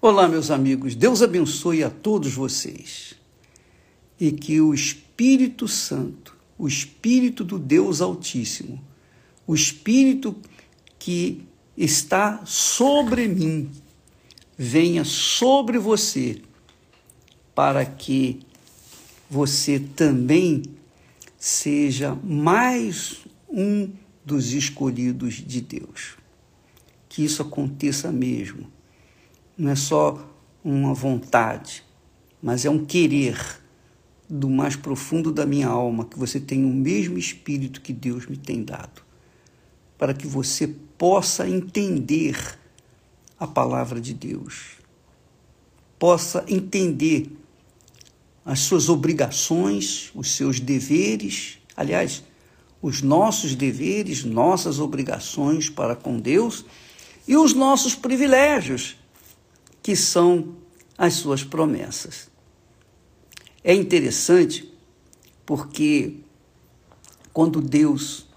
Olá, meus amigos, Deus abençoe a todos vocês. E que o Espírito Santo, o Espírito do Deus Altíssimo, o Espírito que está sobre mim, venha sobre você, para que você também seja mais um dos escolhidos de Deus. Que isso aconteça mesmo não é só uma vontade, mas é um querer do mais profundo da minha alma que você tenha o mesmo espírito que Deus me tem dado, para que você possa entender a palavra de Deus, possa entender as suas obrigações, os seus deveres, aliás, os nossos deveres, nossas obrigações para com Deus e os nossos privilégios que são as suas promessas. É interessante porque quando Deus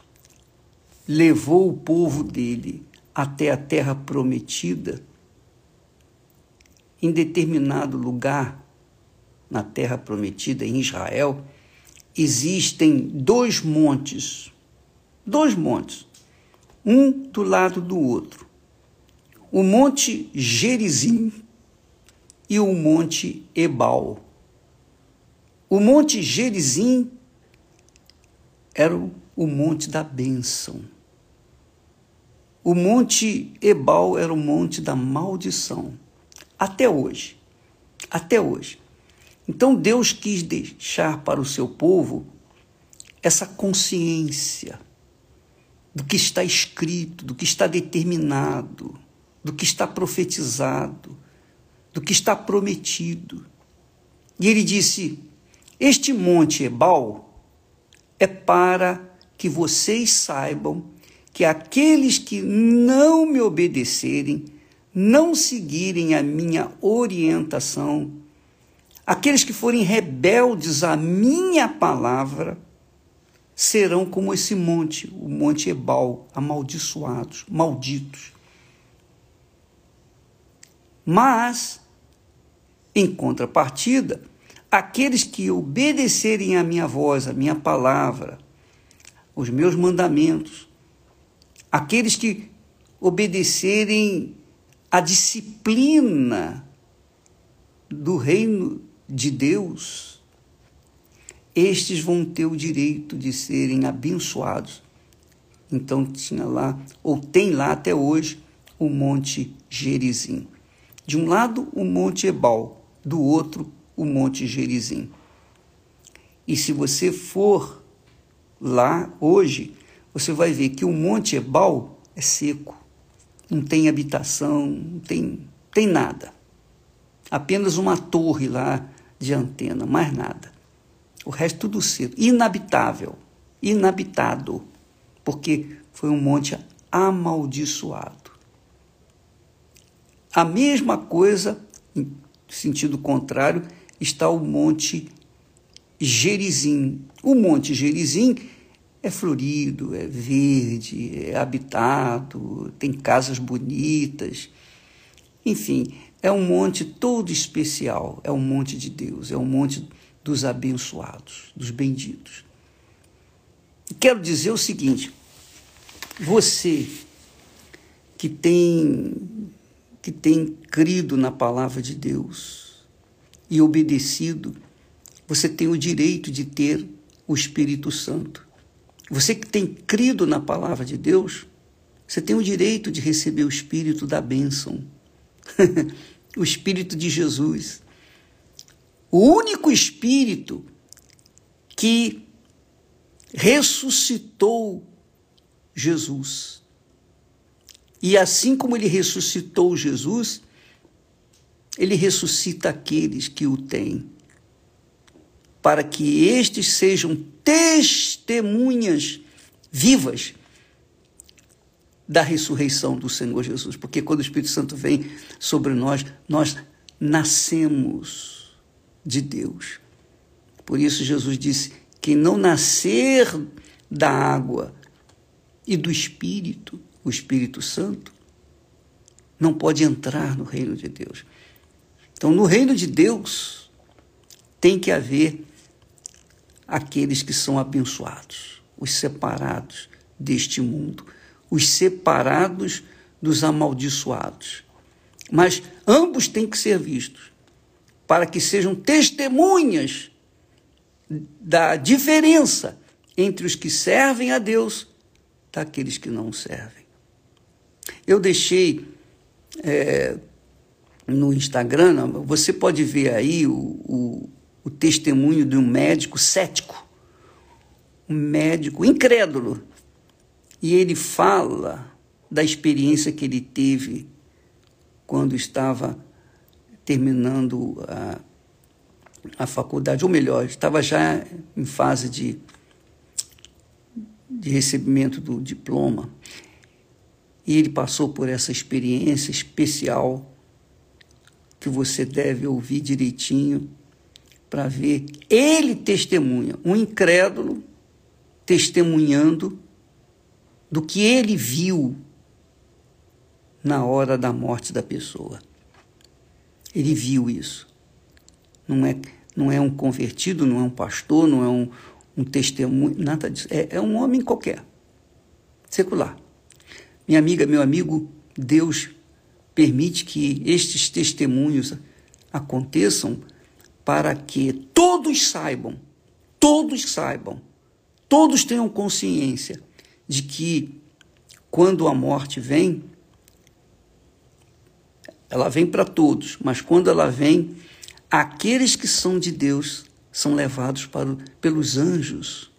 levou o povo dele até a terra prometida, em determinado lugar na terra prometida, em Israel, existem dois montes, dois montes, um do lado do outro o Monte Gerizim e o Monte Ebal. O Monte Gerizim era o monte da bênção. O Monte Ebal era o monte da maldição. Até hoje. Até hoje. Então Deus quis deixar para o seu povo essa consciência do que está escrito, do que está determinado do que está profetizado, do que está prometido. E ele disse: Este monte Ebal é para que vocês saibam que aqueles que não me obedecerem, não seguirem a minha orientação, aqueles que forem rebeldes à minha palavra, serão como esse monte, o monte Ebal, amaldiçoados, malditos. Mas, em contrapartida, aqueles que obedecerem à minha voz, à minha palavra, os meus mandamentos, aqueles que obedecerem à disciplina do reino de Deus, estes vão ter o direito de serem abençoados. Então tinha lá, ou tem lá até hoje, o Monte Gerizim. De um lado, o Monte Ebal, do outro, o Monte Gerizim. E se você for lá hoje, você vai ver que o Monte Ebal é seco, não tem habitação, não tem, tem nada. Apenas uma torre lá de antena, mais nada. O resto tudo seco, inabitável, inabitado, porque foi um monte amaldiçoado. A mesma coisa, sentido contrário, está o Monte Gerizim. O Monte Gerizim é florido, é verde, é habitado, tem casas bonitas. Enfim, é um monte todo especial, é um monte de Deus, é um monte dos abençoados, dos benditos. Quero dizer o seguinte: você que tem que tem crido na palavra de Deus e obedecido, você tem o direito de ter o Espírito Santo. Você que tem crido na palavra de Deus, você tem o direito de receber o Espírito da bênção, o Espírito de Jesus. O único Espírito que ressuscitou Jesus. E assim como ele ressuscitou Jesus, ele ressuscita aqueles que o têm, para que estes sejam testemunhas vivas da ressurreição do Senhor Jesus. Porque quando o Espírito Santo vem sobre nós, nós nascemos de Deus. Por isso Jesus disse: quem não nascer da água e do Espírito o Espírito Santo, não pode entrar no reino de Deus. Então, no reino de Deus, tem que haver aqueles que são abençoados, os separados deste mundo, os separados dos amaldiçoados. Mas ambos têm que ser vistos para que sejam testemunhas da diferença entre os que servem a Deus daqueles que não servem. Eu deixei é, no Instagram, você pode ver aí o, o, o testemunho de um médico cético, um médico incrédulo, e ele fala da experiência que ele teve quando estava terminando a, a faculdade, ou melhor, estava já em fase de, de recebimento do diploma. E ele passou por essa experiência especial que você deve ouvir direitinho para ver. Ele testemunha, um incrédulo testemunhando do que ele viu na hora da morte da pessoa. Ele viu isso. Não é, não é um convertido, não é um pastor, não é um, um testemunho, nada disso. É, é um homem qualquer, secular. Minha amiga, meu amigo, Deus permite que estes testemunhos aconteçam para que todos saibam, todos saibam, todos tenham consciência de que quando a morte vem, ela vem para todos, mas quando ela vem, aqueles que são de Deus são levados para, pelos anjos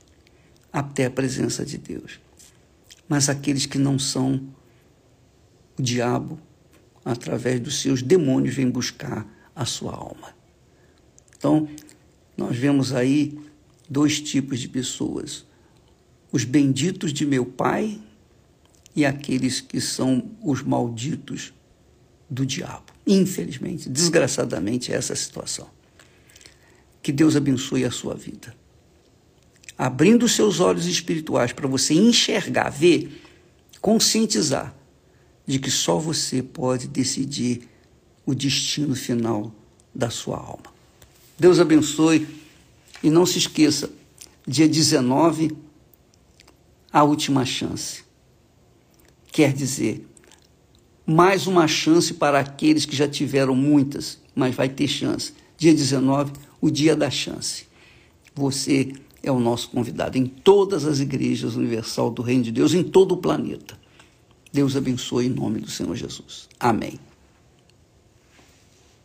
até a presença de Deus. Mas aqueles que não são, o diabo, através dos seus demônios, vem buscar a sua alma. Então, nós vemos aí dois tipos de pessoas: os benditos de meu Pai e aqueles que são os malditos do diabo. Infelizmente, desgraçadamente, é essa a situação. Que Deus abençoe a sua vida. Abrindo seus olhos espirituais para você enxergar, ver, conscientizar de que só você pode decidir o destino final da sua alma. Deus abençoe e não se esqueça, dia 19, a última chance. Quer dizer, mais uma chance para aqueles que já tiveram muitas, mas vai ter chance. Dia 19, o dia da chance. Você é o nosso convidado em todas as igrejas universal do Reino de Deus, em todo o planeta. Deus abençoe em nome do Senhor Jesus. Amém.